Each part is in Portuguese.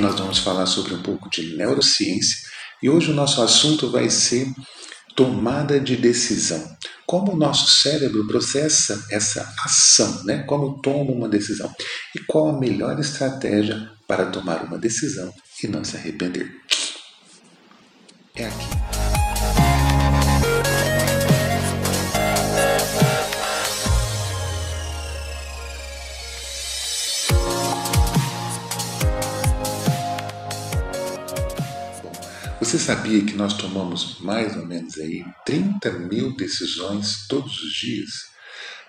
nós vamos falar sobre um pouco de neurociência e hoje o nosso assunto vai ser tomada de decisão. Como o nosso cérebro processa essa ação, né? como toma uma decisão e qual a melhor estratégia para tomar uma decisão e não se arrepender. É aqui. Você sabia que nós tomamos mais ou menos aí 30 mil decisões todos os dias?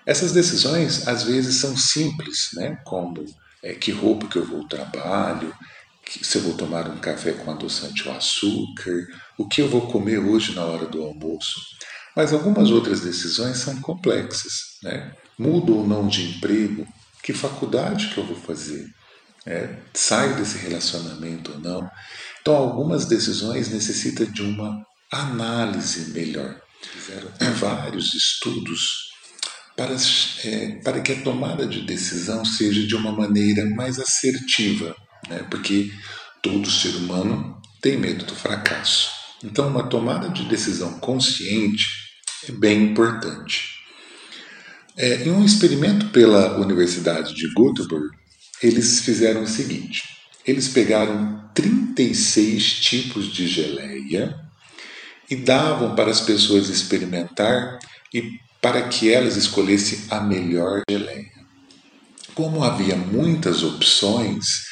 Essas decisões às vezes são simples, né? como é, que roupa que eu vou ao trabalho, se eu vou tomar um café com adoçante ou açúcar, o que eu vou comer hoje na hora do almoço. Mas algumas outras decisões são complexas. Né? Mudo ou não de emprego? Que faculdade que eu vou fazer? É, desse relacionamento ou não? Então, algumas decisões necessitam de uma análise melhor. Fizeram vários estudos para, é, para que a tomada de decisão seja de uma maneira mais assertiva, né? porque todo ser humano tem medo do fracasso. Então, uma tomada de decisão consciente é bem importante. É, em um experimento pela Universidade de Göteborg, eles fizeram o seguinte: eles pegaram 36 tipos de geleia e davam para as pessoas experimentar e para que elas escolhessem a melhor geleia. Como havia muitas opções,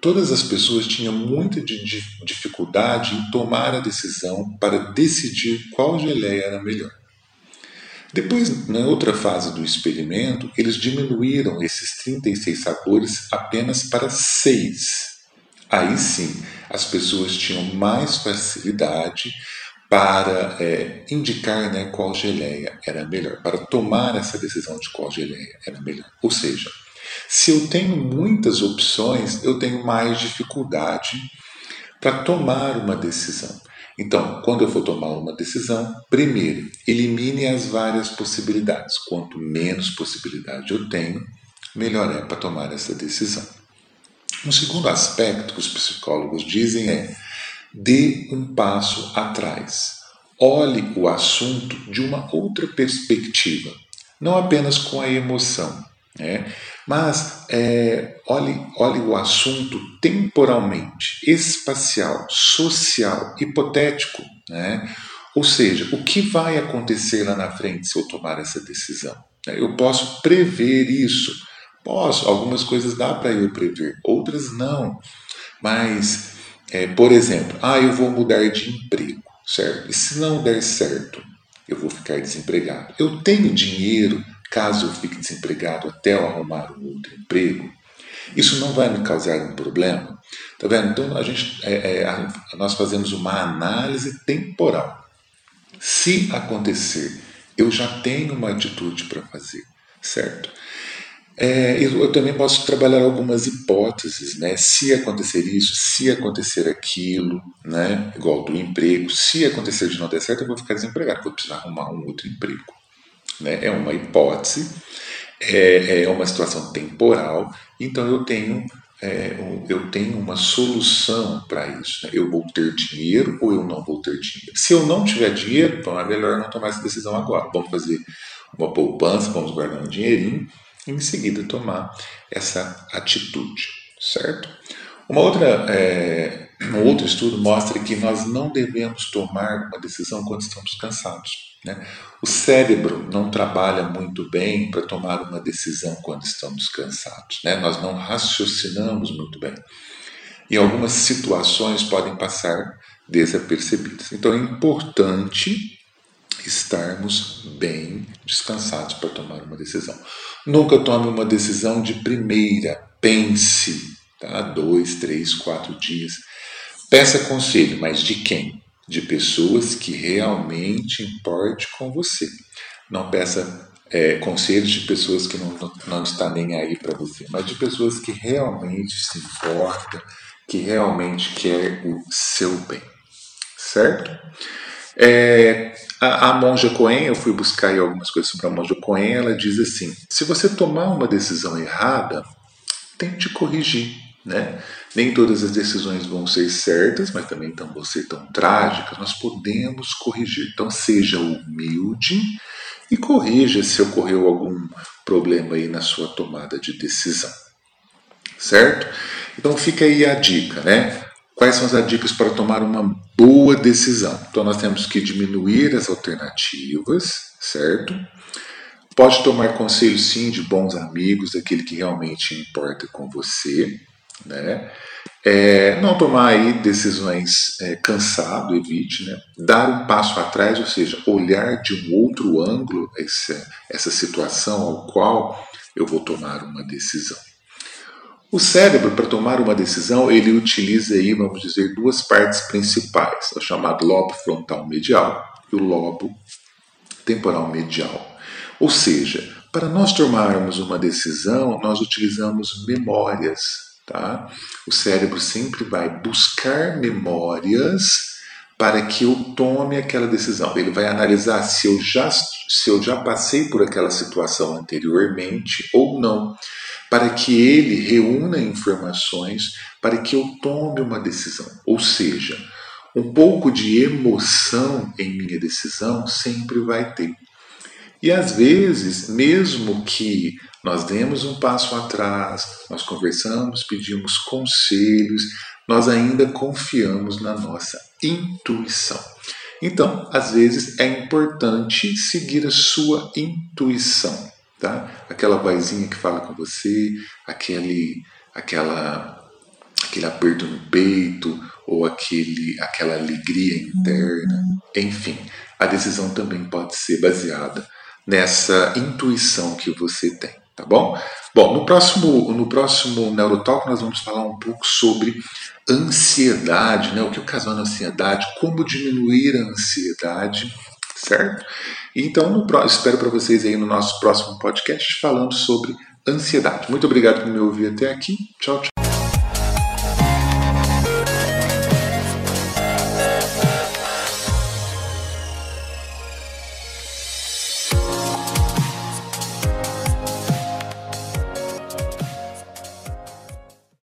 todas as pessoas tinham muita dificuldade em tomar a decisão para decidir qual geleia era melhor. Depois, na outra fase do experimento, eles diminuíram esses 36 sabores apenas para seis aí sim as pessoas tinham mais facilidade para é, indicar né, qual geleia era melhor, para tomar essa decisão de qual geleia era melhor. Ou seja, se eu tenho muitas opções, eu tenho mais dificuldade para tomar uma decisão. Então, quando eu for tomar uma decisão, primeiro, elimine as várias possibilidades. Quanto menos possibilidade eu tenho, melhor é para tomar essa decisão. Um segundo aspecto que os psicólogos dizem é: dê um passo atrás. Olhe o assunto de uma outra perspectiva, não apenas com a emoção, né? mas é, olhe, olhe o assunto temporalmente, espacial, social, hipotético. Né? Ou seja, o que vai acontecer lá na frente se eu tomar essa decisão? Eu posso prever isso Posso, algumas coisas dá para eu prever, outras não. Mas, é, por exemplo, ah, eu vou mudar de emprego, certo? E se não der certo, eu vou ficar desempregado. Eu tenho dinheiro caso eu fique desempregado até eu arrumar um outro emprego. Isso não vai me causar um problema, tá vendo? Então a gente, é, é, nós fazemos uma análise temporal. Se acontecer, eu já tenho uma atitude para fazer, certo? É, eu também posso trabalhar algumas hipóteses, né? Se acontecer isso, se acontecer aquilo, né? Igual do emprego, se acontecer de não der certo, eu vou ficar desempregado, vou precisar arrumar um outro emprego. Né? É uma hipótese, é, é uma situação temporal, então eu tenho é, eu tenho uma solução para isso. Né? Eu vou ter dinheiro ou eu não vou ter dinheiro. Se eu não tiver dinheiro, então é melhor não tomar essa decisão agora. Vamos fazer uma poupança, vamos guardar um dinheirinho e em seguida tomar essa atitude, certo? Uma outra, é, um outro estudo mostra que nós não devemos tomar uma decisão quando estamos cansados. Né? O cérebro não trabalha muito bem para tomar uma decisão quando estamos cansados. Né? Nós não raciocinamos muito bem. E algumas situações podem passar desapercebidas. Então é importante estarmos bem descansados para tomar uma decisão. Nunca tome uma decisão de primeira, pense, tá? Dois, três, quatro dias. Peça conselho, mas de quem? De pessoas que realmente importe com você. Não peça é, conselhos de pessoas que não, não, está nem aí para você, mas de pessoas que realmente se importam, que realmente quer o seu bem, certo? É, a, a, monja Cohen, eu fui buscar aí algumas coisas sobre a monja Cohen, ela diz assim: se você tomar uma decisão errada, tente corrigir, né? Nem todas as decisões vão ser certas, mas também não vão ser tão trágicas. Nós podemos corrigir. Então, seja humilde e corrija se ocorreu algum problema aí na sua tomada de decisão. Certo? Então, fica aí a dica, né? Quais são as dicas para tomar uma boa decisão? Então, nós temos que diminuir as alternativas, certo? Pode tomar conselho sim de bons amigos, daquele que realmente importa com você, né? É, não tomar aí decisões é, cansado, evite, né? Dar um passo atrás, ou seja, olhar de um outro ângulo essa, essa situação ao qual eu vou tomar uma decisão. O cérebro, para tomar uma decisão, ele utiliza aí, vamos dizer, duas partes principais, o chamado lobo frontal medial e o lobo temporal medial. Ou seja, para nós tomarmos uma decisão, nós utilizamos memórias, tá? O cérebro sempre vai buscar memórias para que eu tome aquela decisão. Ele vai analisar se eu já se eu já passei por aquela situação anteriormente ou não para que ele reúna informações para que eu tome uma decisão. Ou seja, um pouco de emoção em minha decisão sempre vai ter. E às vezes, mesmo que nós demos um passo atrás, nós conversamos, pedimos conselhos, nós ainda confiamos na nossa intuição. Então, às vezes é importante seguir a sua intuição tá? Aquela vozinha que fala com você, aquele, aquela, aquele aperto no peito ou aquele, aquela alegria interna, enfim, a decisão também pode ser baseada nessa intuição que você tem, tá bom? Bom, no próximo, no próximo Neurotalk nós vamos falar um pouco sobre ansiedade, né? O que ocasiona ansiedade, como diminuir a ansiedade, certo? Então, no, espero para vocês aí no nosso próximo podcast falando sobre ansiedade. Muito obrigado por me ouvir até aqui. Tchau, tchau.